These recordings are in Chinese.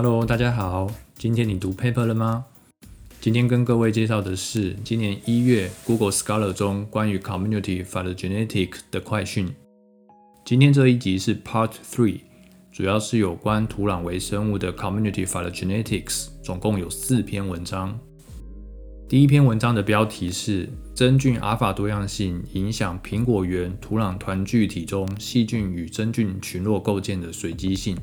Hello，大家好，今天你读 paper 了吗？今天跟各位介绍的是今年一月 Google Scholar 中关于 Community Phylogenetics 的快讯。今天这一集是 Part Three，主要是有关土壤微生物的 Community Phylogenetics，总共有四篇文章。第一篇文章的标题是真菌阿尔法多样性影响苹果园土壤团聚体中细菌与真菌群落构建的随机性，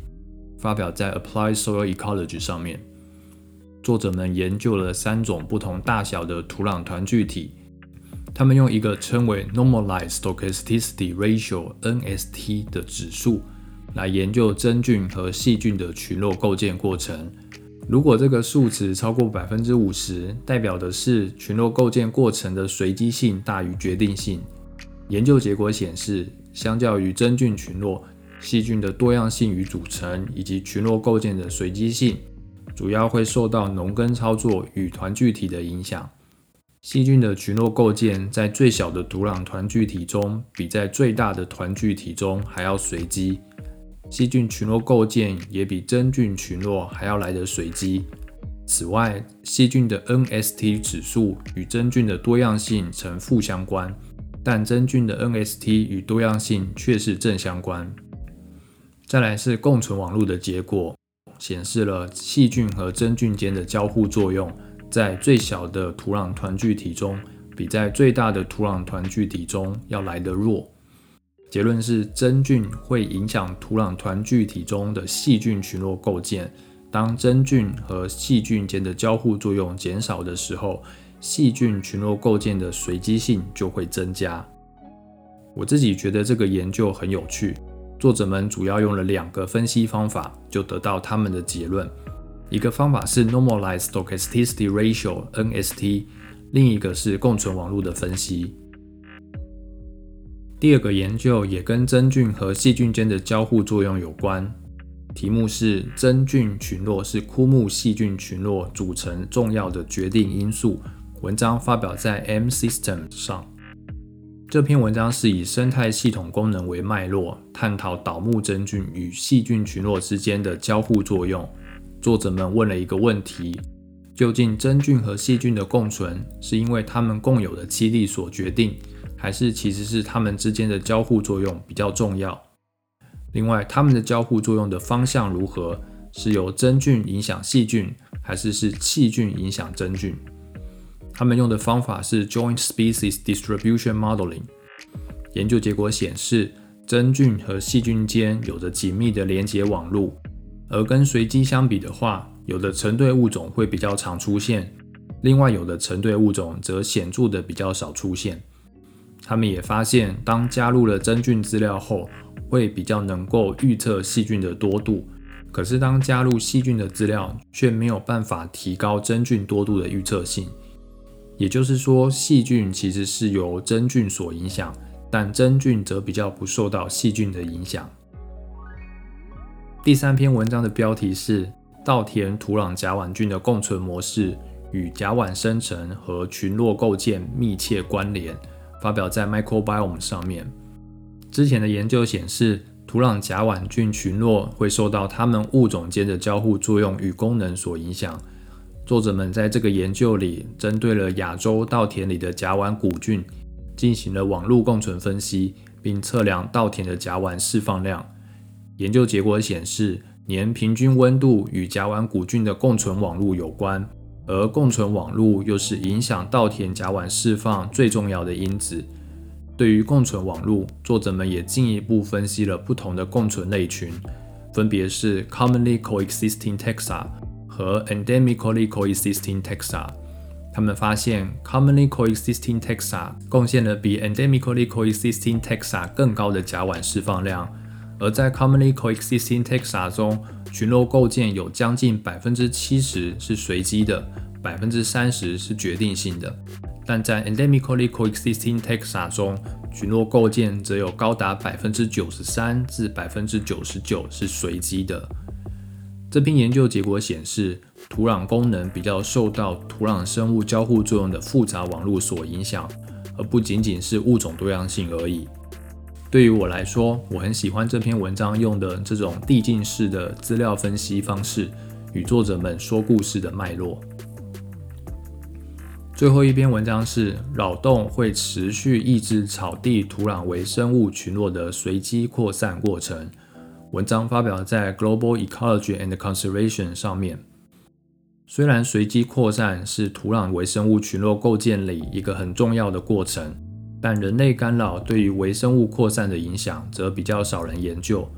发表在 Applied Soil Ecology 上面。作者们研究了三种不同大小的土壤团聚体，他们用一个称为 Normalized Stochasticity Ratio（NST） 的指数来研究真菌和细菌的群落构建过程。如果这个数值超过百分之五十，代表的是群落构建过程的随机性大于决定性。研究结果显示，相较于真菌群落，细菌的多样性与组成以及群落构建的随机性，主要会受到农耕操作与团聚体的影响。细菌的群落构建在最小的土壤团聚体中，比在最大的团聚体中还要随机。细菌群落构建也比真菌群落还要来得随机。此外，细菌的 NST 指数与真菌的多样性呈负相关，但真菌的 NST 与多样性却是正相关。再来是共存网络的结果，显示了细菌和真菌间的交互作用，在最小的土壤团聚体中，比在最大的土壤团聚体中要来得弱。结论是，真菌会影响土壤团聚体中的细菌群落构建。当真菌和细菌间的交互作用减少的时候，细菌群落构建的随机性就会增加。我自己觉得这个研究很有趣。作者们主要用了两个分析方法，就得到他们的结论。一个方法是 Normalized Stochasticity Ratio（NST），另一个是共存网络的分析。第二个研究也跟真菌和细菌间的交互作用有关，题目是真菌群落是枯木细菌群落组成重要的决定因素。文章发表在 M System 上。这篇文章是以生态系统功能为脉络，探讨倒木真菌与细菌群落之间的交互作用。作者们问了一个问题：究竟真菌和细菌的共存是因为它们共有的基地所决定？还是其实是它们之间的交互作用比较重要。另外，它们的交互作用的方向如何？是由真菌影响细菌，还是是细菌影响真菌？他们用的方法是 Joint Species Distribution Modeling。研究结果显示，真菌和细菌间有着紧密的连接网路，而跟随机相比的话，有的成对物种会比较常出现，另外有的成对物种则显著的比较少出现。他们也发现，当加入了真菌资料后，会比较能够预测细菌的多度。可是，当加入细菌的资料，却没有办法提高真菌多度的预测性。也就是说，细菌其实是由真菌所影响，但真菌则比较不受到细菌的影响。第三篇文章的标题是“稻田土壤甲烷菌的共存模式与甲烷生成和群落构建密切关联”。发表在 Microbiome 上面。之前的研究显示，土壤甲烷菌群落会受到它们物种间的交互作用与功能所影响。作者们在这个研究里，针对了亚洲稻田里的甲烷古菌，进行了网络共存分析，并测量稻田的甲烷释放量。研究结果显示，年平均温度与甲烷古菌的共存网络有关。而共存网络又是影响稻田甲烷释放最重要的因子。对于共存网络，作者们也进一步分析了不同的共存类群，分别是 commonly coexisting taxa 和 endemically coexisting taxa。他们发现 commonly coexisting taxa 贡献了比 endemically coexisting taxa 更高的甲烷释放量，而在 commonly coexisting taxa 中。群落构建有将近百分之七十是随机的，百分之三十是决定性的。但在 endemically coexisting taxa 中，群落构建则有高达百分之九十三至百分之九十九是随机的。这篇研究结果显示，土壤功能比较受到土壤生物交互作用的复杂网络所影响，而不仅仅是物种多样性而已。对于我来说，我很喜欢这篇文章用的这种递进式的资料分析方式，与作者们说故事的脉络。最后一篇文章是扰动会持续抑制草地土壤微生物群落的随机扩散过程。文章发表在《Global Ecology and Conservation》上面。虽然随机扩散是土壤微生物群落构建里一个很重要的过程，但人类干扰对于微生物扩散的影响则比较少人研究。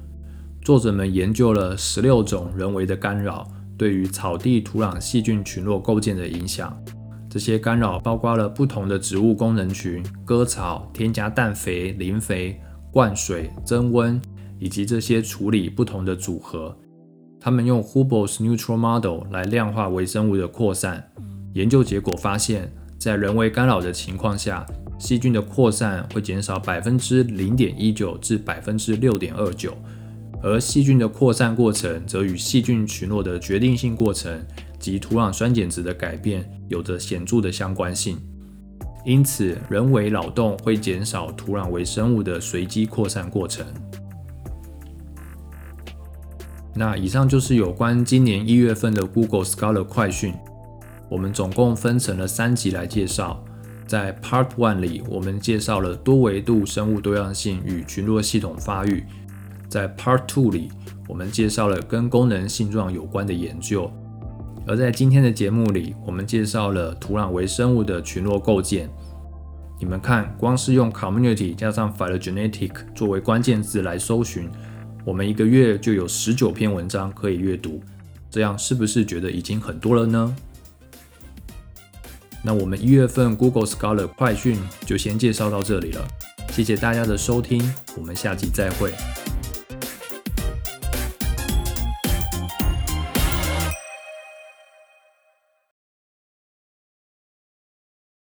作者们研究了十六种人为的干扰对于草地土壤细菌群落构建的影响。这些干扰包括了不同的植物功能群、割草、添加氮肥、磷肥、灌水、增温，以及这些处理不同的组合。他们用 Hubble's Neutral Model 来量化微生物的扩散。研究结果发现，在人为干扰的情况下，细菌的扩散会减少百分之零点一九至百分之六点二九，而细菌的扩散过程则与细菌群落的决定性过程。及土壤酸碱值的改变有着显著的相关性，因此人为扰动会减少土壤微生物的随机扩散过程。那以上就是有关今年一月份的 Google Scholar 快讯，我们总共分成了三集来介绍。在 Part One 里，我们介绍了多维度生物多样性与群落系统发育；在 Part Two 里，我们介绍了跟功能性状有关的研究。而在今天的节目里，我们介绍了土壤微生物的群落构建。你们看，光是用 community 加上 phylogenetic 作为关键字来搜寻，我们一个月就有十九篇文章可以阅读。这样是不是觉得已经很多了呢？那我们一月份 Google Scholar 快讯就先介绍到这里了。谢谢大家的收听，我们下集再会。